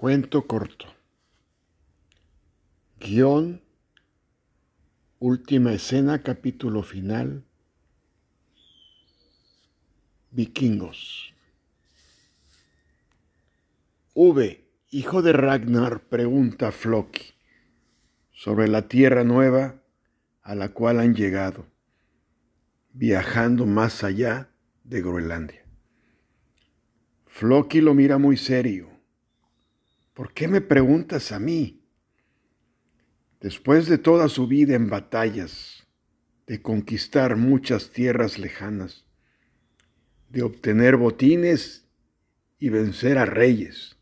Cuento corto. Guión. Última escena, capítulo final. Vikingos. V, hijo de Ragnar, pregunta a Floki sobre la tierra nueva a la cual han llegado, viajando más allá de Groenlandia. Floki lo mira muy serio ¿Por qué me preguntas a mí? Después de toda su vida en batallas, de conquistar muchas tierras lejanas, de obtener botines y vencer a reyes,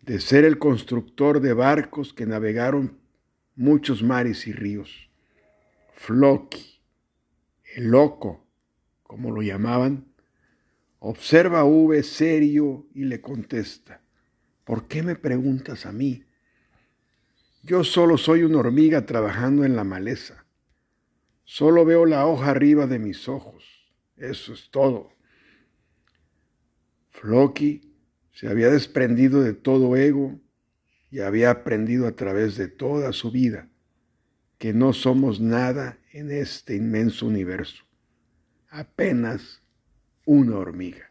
de ser el constructor de barcos que navegaron muchos mares y ríos. Floki, el loco, como lo llamaban, observa a V serio y le contesta, ¿Por qué me preguntas a mí? Yo solo soy una hormiga trabajando en la maleza. Solo veo la hoja arriba de mis ojos. Eso es todo. Floki se había desprendido de todo ego y había aprendido a través de toda su vida que no somos nada en este inmenso universo, apenas una hormiga.